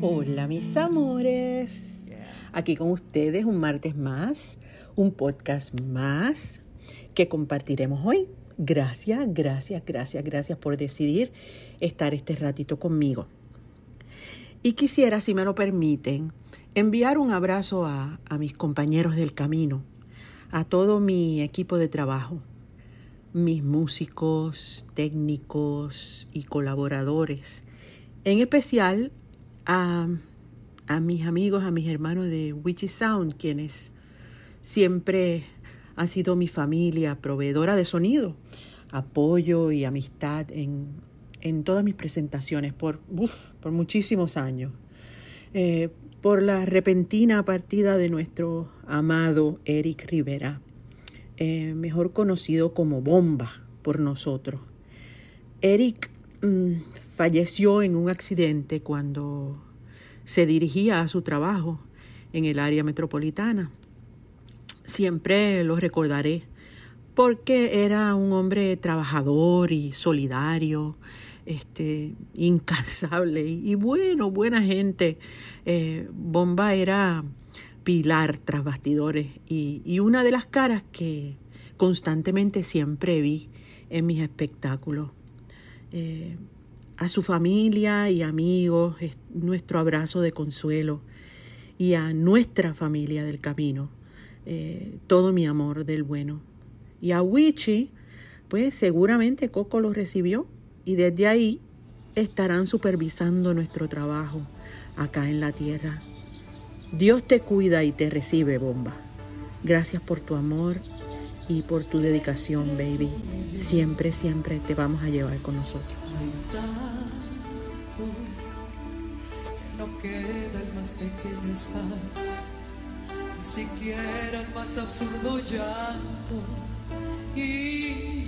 Hola mis amores, aquí con ustedes un martes más, un podcast más que compartiremos hoy. Gracias, gracias, gracias, gracias por decidir estar este ratito conmigo. Y quisiera, si me lo permiten, enviar un abrazo a, mis compañeros del camino, a todo mi equipo de trabajo, mis músicos, técnicos y colaboradores, en especial a, a mis amigos, a mis hermanos de Witchy Sound, quienes siempre han sido mi familia, proveedora de sonido, apoyo y amistad en, en todas mis presentaciones por, uf, por muchísimos años. Eh, por la repentina partida de nuestro amado Eric Rivera, eh, mejor conocido como Bomba por nosotros. Eric mmm, falleció en un accidente cuando se dirigía a su trabajo en el área metropolitana. Siempre lo recordaré porque era un hombre trabajador y solidario, este, incansable y, bueno, buena gente. Eh, Bomba era pilar tras bastidores y, una de las caras que constantemente siempre vi en mis espectáculos. Eh, a su familia y amigos, nuestro abrazo de consuelo y a nuestra familia del camino, eh, todo mi amor del bueno. Y a Wichi, pues seguramente Coco lo recibió y desde ahí estarán supervisando nuestro trabajo acá en la tierra. Dios te cuida y te recibe, bomba. Gracias por tu amor y por tu dedicación, baby. Siempre, siempre te vamos a llevar con nosotros. No queda más pequeño ni siquiera el más absurdo llanto. Y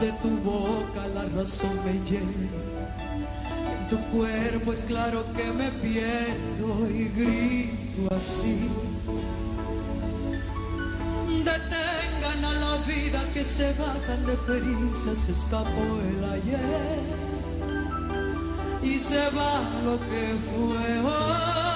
de tu boca la razón me llena en tu cuerpo es claro que me pierdo y grito así. Detengan a la vida que se va tan deprisa, se escapó el ayer y se va lo que fue hoy.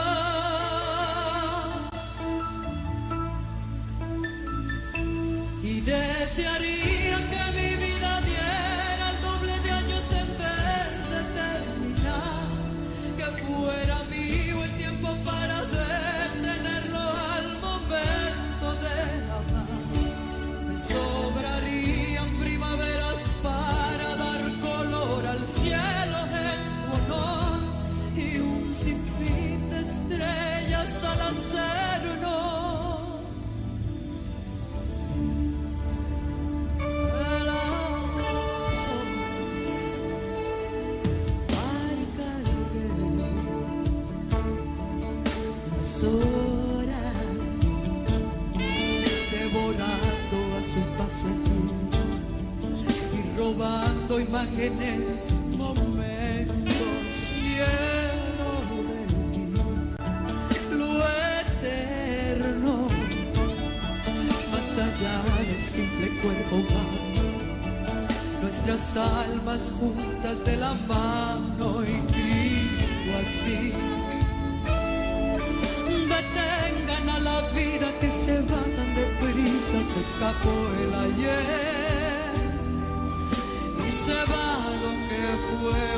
Humano nuestras almas juntas de la mano y grito así. Detengan a la vida que se va tan deprisa, se escapó el ayer. Y se va lo que fue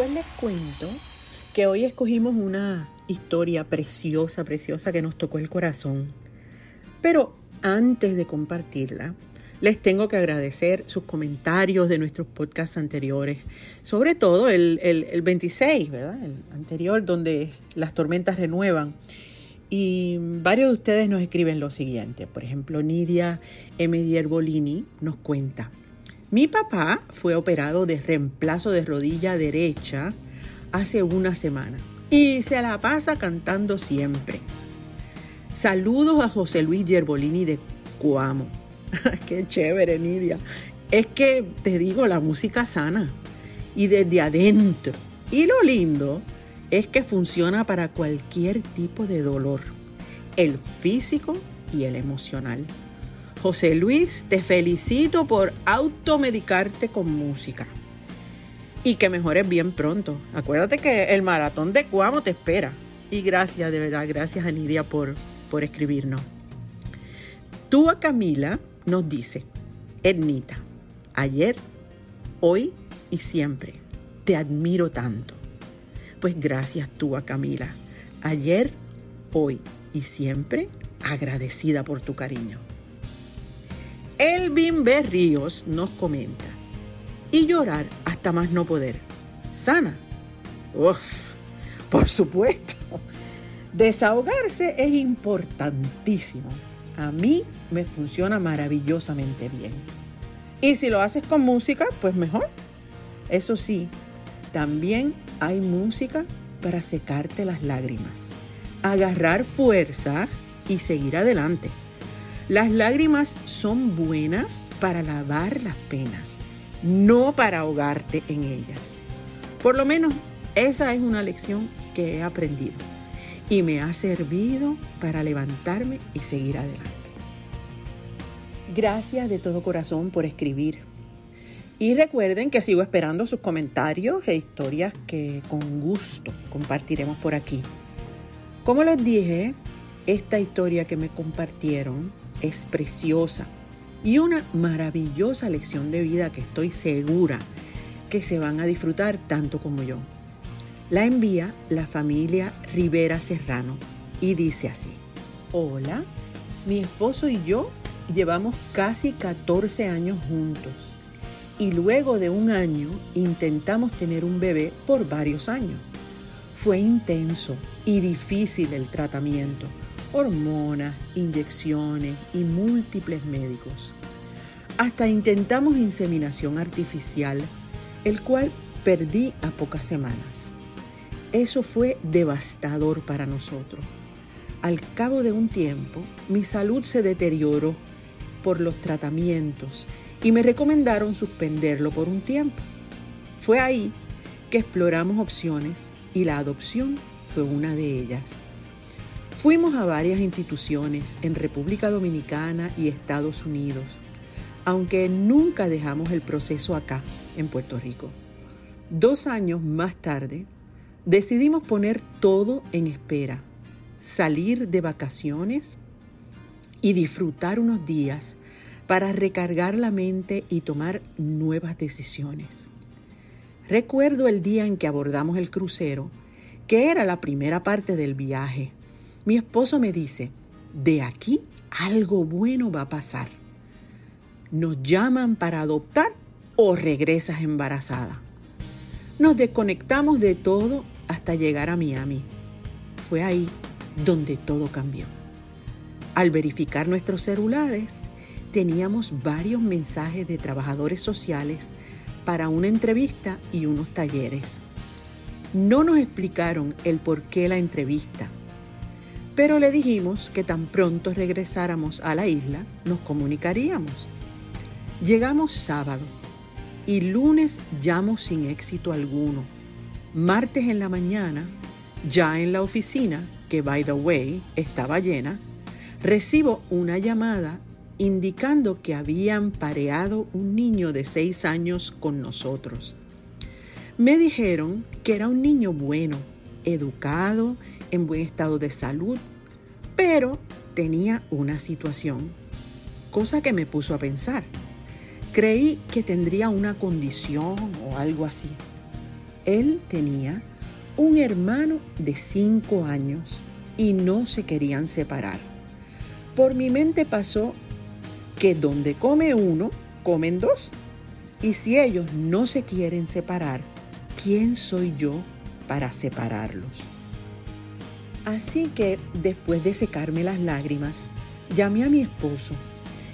Pues les cuento que hoy escogimos una historia preciosa, preciosa que nos tocó el corazón. Pero antes de compartirla, les tengo que agradecer sus comentarios de nuestros podcasts anteriores, sobre todo el, el- el 26, ¿verdad? El anterior, donde las tormentas renuevan. Y varios de ustedes nos escriben lo siguiente. Por ejemplo, Nidia M. Dierbolini nos cuenta. Mi papá fue operado de reemplazo de rodilla derecha hace una semana y se la pasa cantando siempre. Saludos a José Luis Gerbolini de Cuamo. Qué chévere, Nidia. Es que te digo, la música sana y desde adentro. Y lo lindo es que funciona para cualquier tipo de dolor, el físico y el emocional. José Luis, te felicito por automedicarte con música. Y que mejores bien pronto. Acuérdate que el maratón de Cuamo te espera. Y gracias, de verdad, gracias a Nidia por, por escribirnos. Tú a Camila nos dice, Ednita, ayer, hoy y siempre, te admiro tanto. Pues gracias tú a Camila. Ayer, hoy y siempre, agradecida por tu cariño. Elvin B. Ríos nos comenta. Y llorar hasta más no poder. Sana. Uf, por supuesto. Desahogarse es importantísimo. A mí me funciona maravillosamente bien. Y si lo haces con música, pues mejor. Eso sí, también hay música para secarte las lágrimas, agarrar fuerzas y seguir adelante. Las lágrimas son buenas para lavar las penas, no para ahogarte en ellas. Por lo menos esa es una lección que he aprendido y me ha servido para levantarme y seguir adelante. Gracias de todo corazón por escribir. Y recuerden que sigo esperando sus comentarios e historias que con gusto compartiremos por aquí. Como les dije, esta historia que me compartieron es preciosa y una maravillosa lección de vida que estoy segura que se van a disfrutar tanto como yo. La envía la familia Rivera Serrano y dice así, hola, mi esposo y yo llevamos casi 14 años juntos y luego de un año intentamos tener un bebé por varios años. Fue intenso y difícil el tratamiento, hormonas, inyecciones y múltiples médicos. Hasta intentamos inseminación artificial, el cual perdí a pocas semanas. Eso fue devastador para nosotros. Al cabo de un tiempo, mi salud se deterioró por los tratamientos y me recomendaron suspenderlo por un tiempo. Fue ahí que exploramos opciones y la adopción fue una de ellas. Fuimos a varias instituciones en República Dominicana y Estados Unidos, aunque nunca dejamos el proceso acá, en Puerto Rico. Dos años más tarde, decidimos poner todo en espera, salir de vacaciones y disfrutar unos días para recargar la mente y tomar nuevas decisiones. Recuerdo el día en que abordamos el crucero, que era la primera parte del viaje. Mi esposo me dice, de aquí algo bueno va a pasar. Nos llaman para adoptar o regresas embarazada. Nos desconectamos de todo hasta llegar a Miami. Fue ahí donde todo cambió. Al verificar nuestros celulares, teníamos varios mensajes de trabajadores sociales para una entrevista y unos talleres. No nos explicaron el por qué la entrevista, pero le dijimos que tan pronto regresáramos a la isla nos comunicaríamos. Llegamos sábado y lunes llamo sin éxito alguno. Martes en la mañana, ya en la oficina, que by the way estaba llena, recibo una llamada indicando que habían pareado un niño de seis años con nosotros. Me dijeron que era un niño bueno, educado, en buen estado de salud, pero tenía una situación, cosa que me puso a pensar. Creí que tendría una condición o algo así. Él tenía un hermano de cinco años y no se querían separar. Por mi mente pasó que donde come uno, comen dos. Y si ellos no se quieren separar, ¿quién soy yo para separarlos? Así que después de secarme las lágrimas, llamé a mi esposo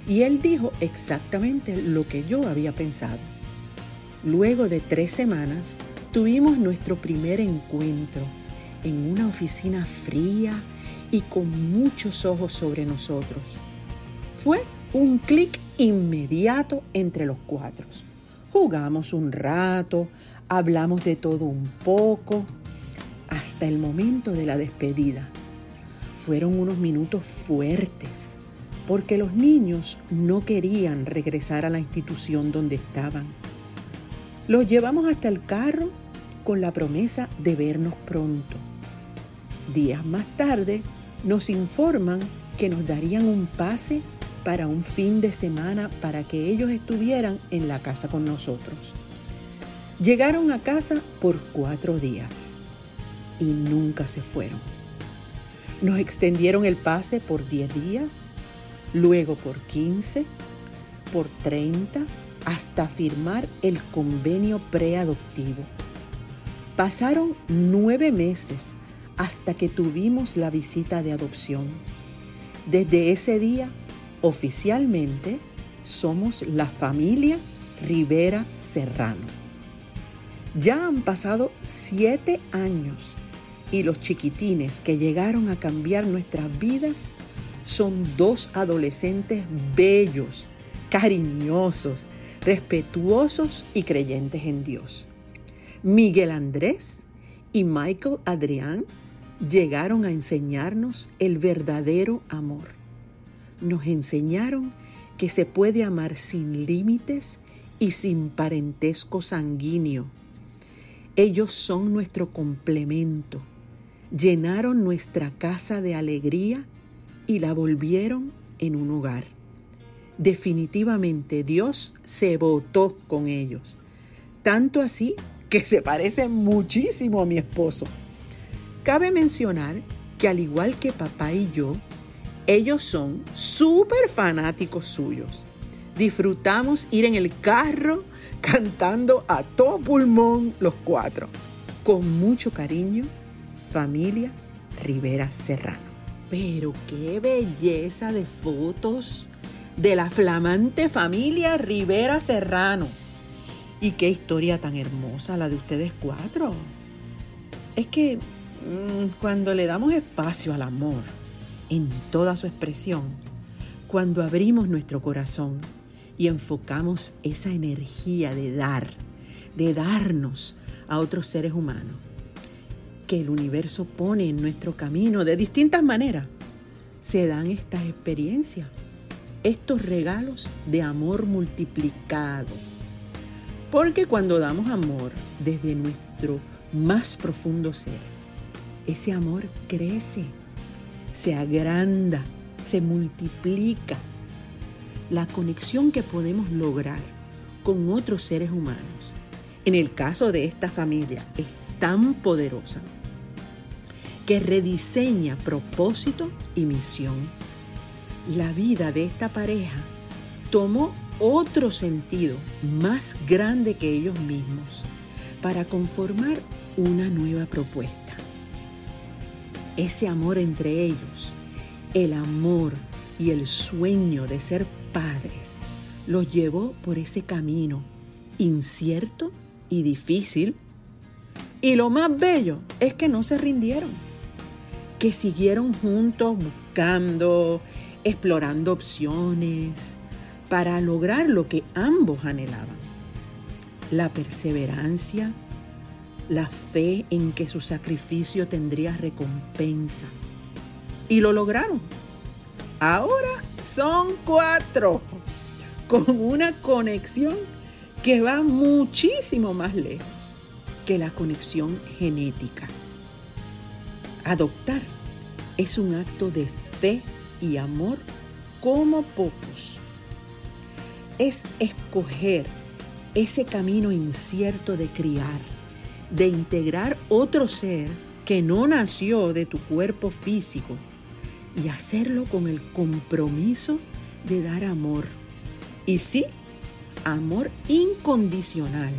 y él dijo exactamente lo que yo había pensado. Luego de tres semanas, tuvimos nuestro primer encuentro en una oficina fría y con muchos ojos sobre nosotros. Fue un clic inmediato entre los cuatro. Jugamos un rato, hablamos de todo un poco, hasta el momento de la despedida. Fueron unos minutos fuertes, porque los niños no querían regresar a la institución donde estaban. Los llevamos hasta el carro con la promesa de vernos pronto. Días más tarde nos informan que nos darían un pase para un fin de semana para que ellos estuvieran en la casa con nosotros. Llegaron a casa por cuatro días y nunca se fueron. Nos extendieron el pase por 10 días, luego por 15, por 30, hasta firmar el convenio preadoptivo. Pasaron nueve meses hasta que tuvimos la visita de adopción. Desde ese día, oficialmente, somos la familia Rivera Serrano. Ya han pasado siete años y los chiquitines que llegaron a cambiar nuestras vidas son dos adolescentes bellos, cariñosos, respetuosos y creyentes en Dios. Miguel Andrés y Michael Adrián llegaron a enseñarnos el verdadero amor. Nos enseñaron que se puede amar sin límites y sin parentesco sanguíneo. Ellos son nuestro complemento llenaron nuestra casa de alegría y la volvieron en un hogar. Definitivamente Dios se votó con ellos, tanto así que se parecen muchísimo a mi esposo. Cabe mencionar que al igual que papá y yo, ellos son súper fanáticos suyos. Disfrutamos ir en el carro cantando a todo pulmón los cuatro, con mucho cariño familia Rivera Serrano. Pero qué belleza de fotos de la flamante familia Rivera Serrano. Y qué historia tan hermosa la de ustedes cuatro. Es que mm, cuando le damos espacio al amor en toda su expresión, cuando abrimos nuestro corazón y enfocamos esa energía de dar, de darnos a otros seres humanos, que el universo pone en nuestro camino de distintas maneras, se dan estas experiencias, estos regalos de amor multiplicado. Porque cuando damos amor desde nuestro más profundo ser, ese amor crece, se agranda, se multiplica. La conexión que podemos lograr con otros seres humanos, en el caso de esta familia, es tan poderosa que rediseña propósito y misión. La vida de esta pareja tomó otro sentido más grande que ellos mismos para conformar una nueva propuesta. Ese amor entre ellos, el amor y el sueño de ser padres, los llevó por ese camino incierto y difícil. Y lo más bello es que no se rindieron que siguieron juntos buscando, explorando opciones para lograr lo que ambos anhelaban. La perseverancia, la fe en que su sacrificio tendría recompensa. Y lo lograron. Ahora son cuatro, con una conexión que va muchísimo más lejos que la conexión genética. Adoptar es un acto de fe y amor como pocos. Es escoger ese camino incierto de criar, de integrar otro ser que no nació de tu cuerpo físico y hacerlo con el compromiso de dar amor. Y sí, amor incondicional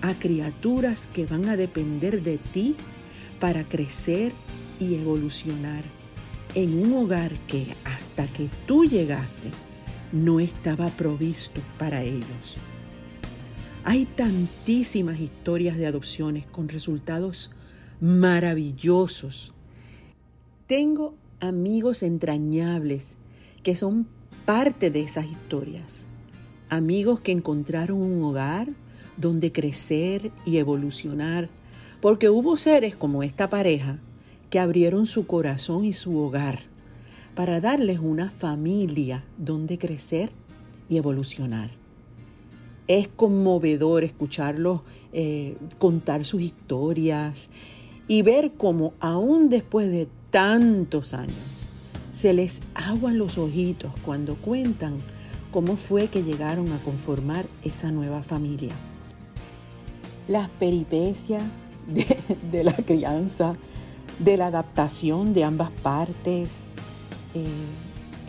a criaturas que van a depender de ti para crecer y evolucionar en un hogar que hasta que tú llegaste no estaba provisto para ellos. Hay tantísimas historias de adopciones con resultados maravillosos. Tengo amigos entrañables que son parte de esas historias. Amigos que encontraron un hogar donde crecer y evolucionar, porque hubo seres como esta pareja que abrieron su corazón y su hogar para darles una familia donde crecer y evolucionar. Es conmovedor escucharlos eh, contar sus historias y ver cómo aún después de tantos años se les aguan los ojitos cuando cuentan cómo fue que llegaron a conformar esa nueva familia las peripecias de, la crianza, de la adaptación de ambas partes, eh,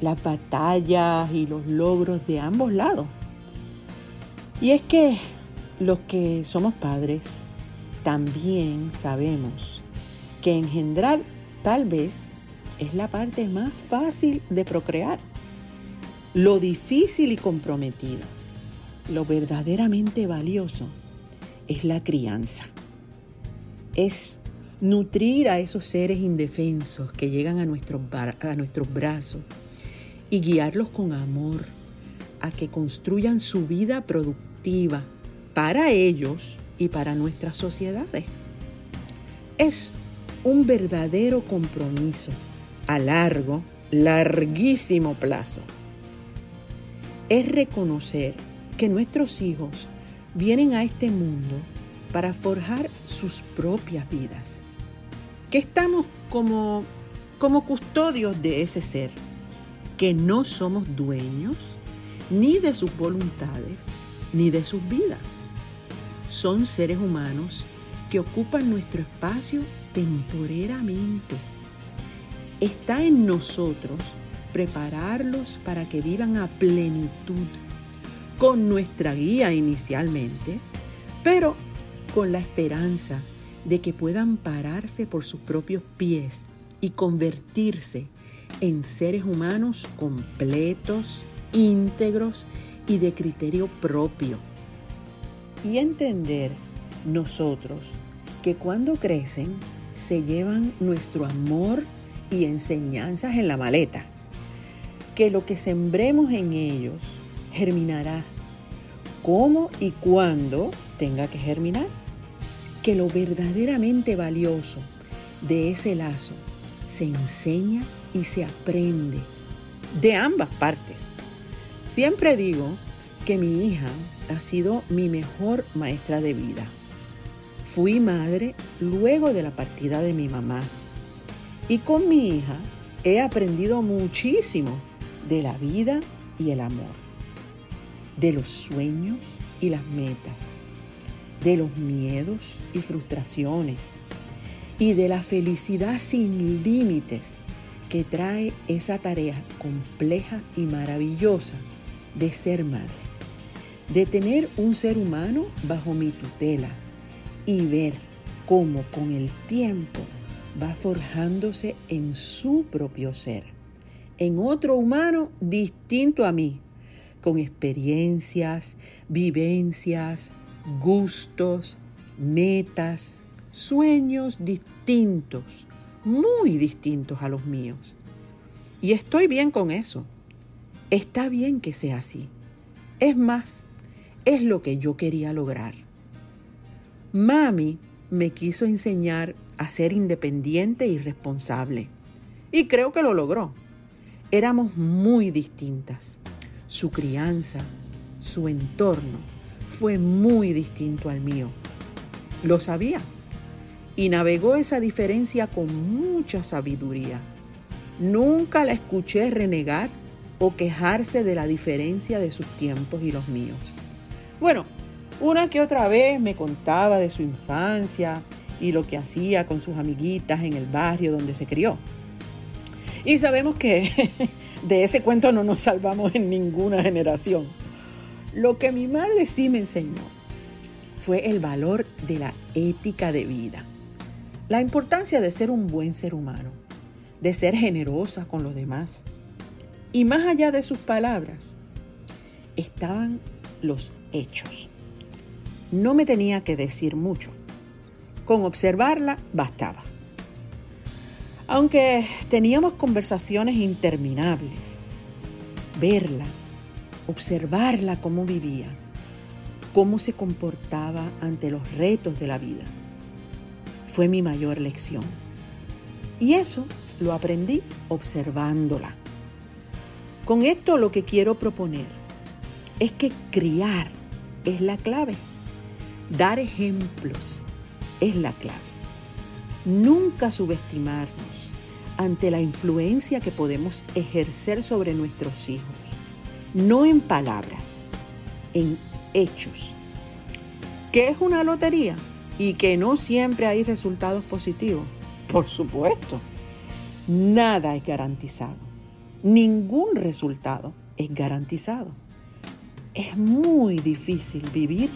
las batallas y los logros de ambos lados. Y es que los que somos padres también sabemos que engendrar tal vez es la parte más fácil de procrear. Lo difícil y comprometido, lo verdaderamente valioso es la crianza. Es nutrir a esos seres indefensos que llegan a nuestros, a nuestros brazos y guiarlos con amor a que construyan su vida productiva para ellos y para nuestras sociedades. Es un verdadero compromiso a largo, larguísimo plazo. Es reconocer que nuestros hijos vienen a este mundo para forjar sus propias vidas. Que estamos como, como custodios de ese ser, que no somos dueños ni de sus voluntades ni de sus vidas. Son seres humanos que ocupan nuestro espacio temporeramente. Está en nosotros prepararlos para que vivan a plenitud con nuestra guía inicialmente, pero con la esperanza de que puedan pararse por sus propios pies y convertirse en seres humanos completos, íntegros y de criterio propio. Y entender nosotros que cuando crecen se llevan nuestro amor y enseñanzas en la maleta, que lo que sembremos en ellos germinará cómo y cuándo tenga que germinar. Que lo verdaderamente valioso de ese lazo se enseña y se aprende de ambas partes. Siempre digo que mi hija ha sido mi mejor maestra de vida. Fui madre luego de la partida de mi mamá y con mi hija he aprendido muchísimo de la vida y el amor de los sueños y las metas, de los miedos y frustraciones y de la felicidad sin límites que trae esa tarea compleja y maravillosa de ser madre, de tener un ser humano bajo mi tutela y ver cómo con el tiempo va forjándose en su propio ser, en otro humano distinto a mí, con experiencias, vivencias, gustos, metas, sueños distintos, muy distintos a los míos. Y estoy bien con eso. Está bien que sea así. Es más, es lo que yo quería lograr. Mami me quiso enseñar a ser independiente y responsable. Y creo que lo logró. Éramos muy distintas. Su crianza, su entorno, fue muy distinto al mío. Lo sabía y navegó esa diferencia con mucha sabiduría. Nunca la escuché renegar o quejarse de la diferencia de sus tiempos y los míos. Bueno, una que otra vez me contaba de su infancia y lo que hacía con sus amiguitas en el barrio donde se crió. Y sabemos que de ese cuento no nos salvamos en ninguna generación. Lo que mi madre sí me enseñó fue el valor de la ética de vida, la importancia de ser un buen ser humano, de ser generosa con los demás. Y más allá de sus palabras, estaban los hechos. No me tenía que decir mucho. Con observarla bastaba. Aunque teníamos conversaciones interminables, verla observarla cómo vivía, cómo se comportaba ante los retos de la vida. Fue mi mayor lección. Y eso lo aprendí observándola. Con esto lo que quiero proponer es que criar es la clave. Dar ejemplos es la clave. Nunca subestimarnos ante la influencia que podemos ejercer sobre nuestros hijos no en palabras, en hechos. ¿Qué es una lotería? Y que no siempre hay resultados positivos. Por supuesto, nada es garantizado. Ningún resultado es garantizado. Es muy difícil vivir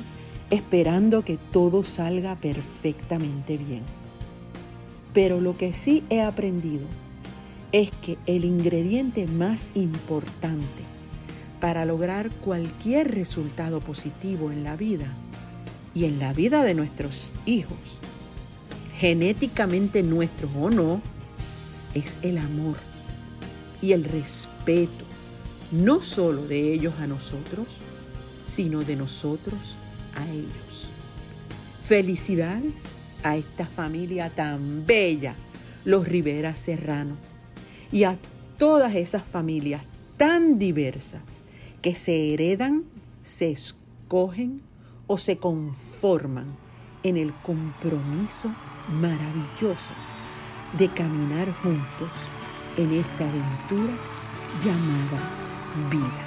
esperando que todo salga perfectamente bien. Pero lo que sí he aprendido es que el ingrediente más importante para lograr cualquier resultado positivo en la vida y en la vida de nuestros hijos, genéticamente nuestros o no, es el amor y el respeto, no solo de ellos a nosotros, sino de nosotros a ellos. Felicidades a esta familia tan bella, los Rivera Serrano, y a todas esas familias tan diversas que se heredan, se escogen o se conforman en el compromiso maravilloso de caminar juntos en esta aventura llamada vida.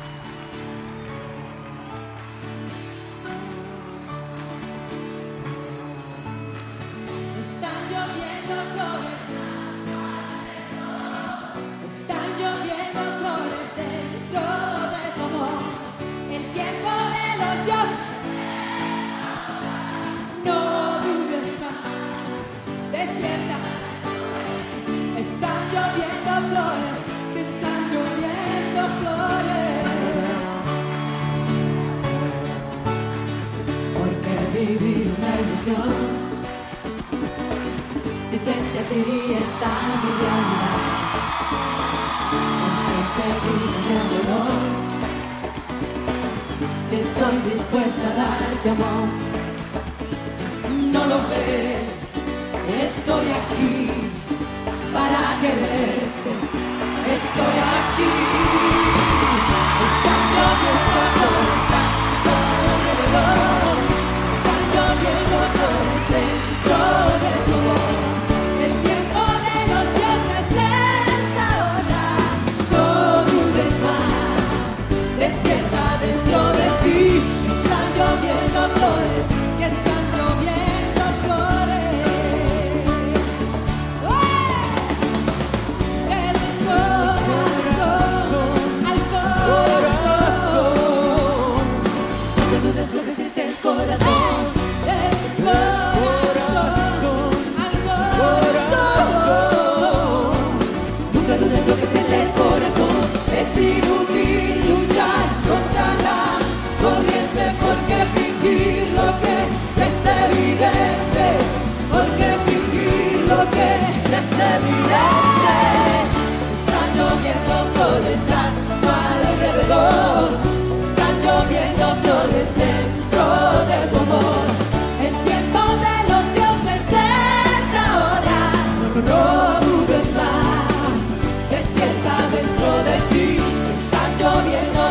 Lloviendo flores dentro de tu amor. El tiempo de los dioses es ahora. No dudes más. Despierta dentro de ti. Están lloviendo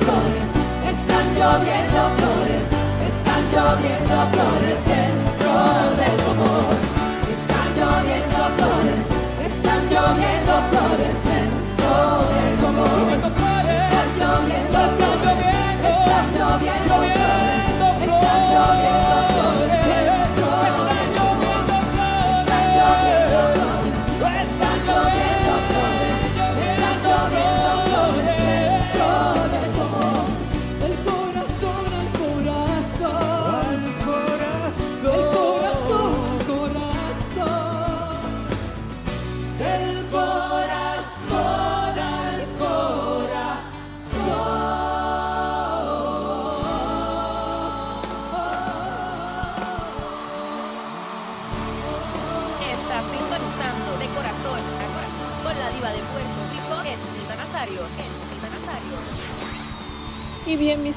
flores. Lloviendo flores. Están lloviendo flores, dentro de tu amor. Están lloviendo flores, están lloviendo flores, dentro de tu amor. Están lloviendo flores, están lloviendo flores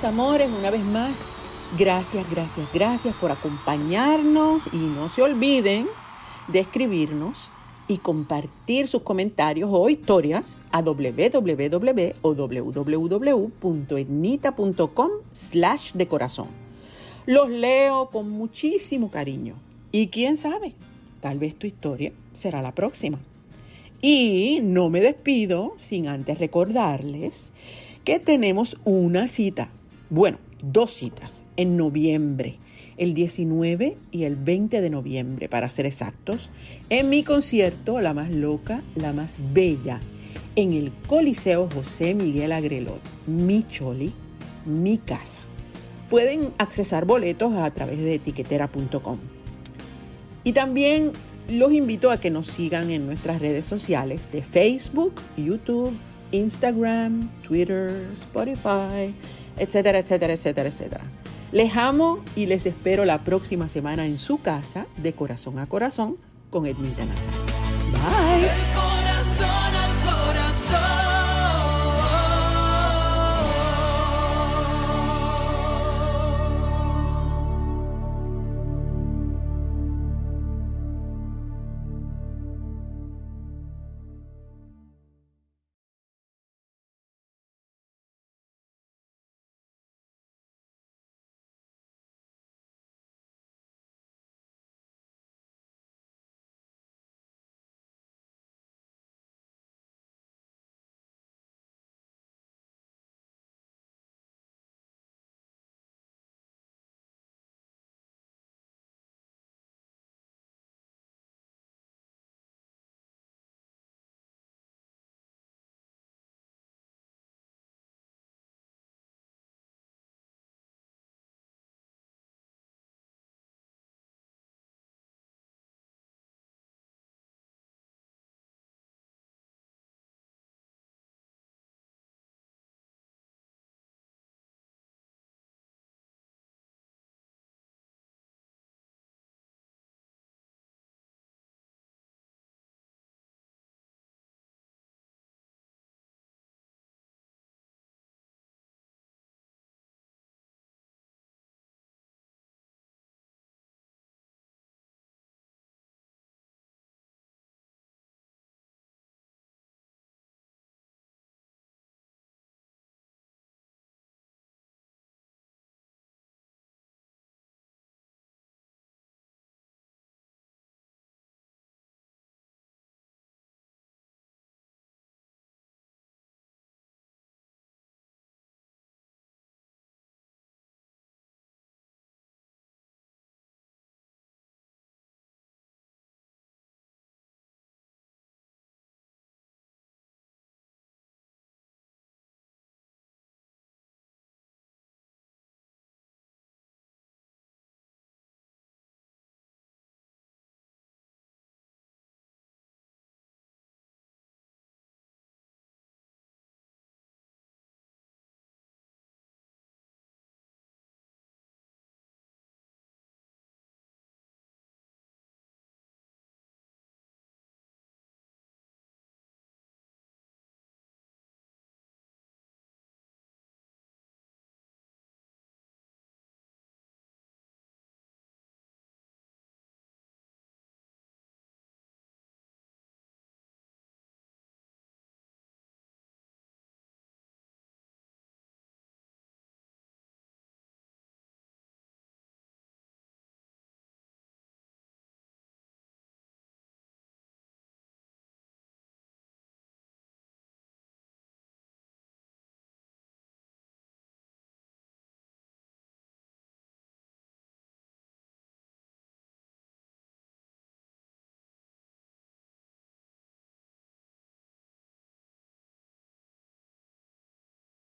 amores, una vez más, gracias, gracias, gracias por acompañarnos y no se olviden de escribirnos y compartir sus comentarios o historias a www.etnita.com slash de corazón. Los leo con muchísimo cariño y quién sabe, tal vez tu historia será la próxima. Y no me despido sin antes recordarles que tenemos una cita, bueno, dos citas en noviembre, el 19 y el 20 de noviembre, para ser exactos, en mi concierto La más loca, la más bella, en el Coliseo José Miguel Agrelot, mi choli, mi casa. Pueden accesar boletos a través de etiquetera.com. Y también los invito a que nos sigan en nuestras redes sociales de Facebook, YouTube, Instagram, Twitter, Spotify, etcétera, etcétera, etcétera, etcétera. Les amo y les espero la próxima semana en su casa de corazón a corazón con Edmita Nazar. Bye.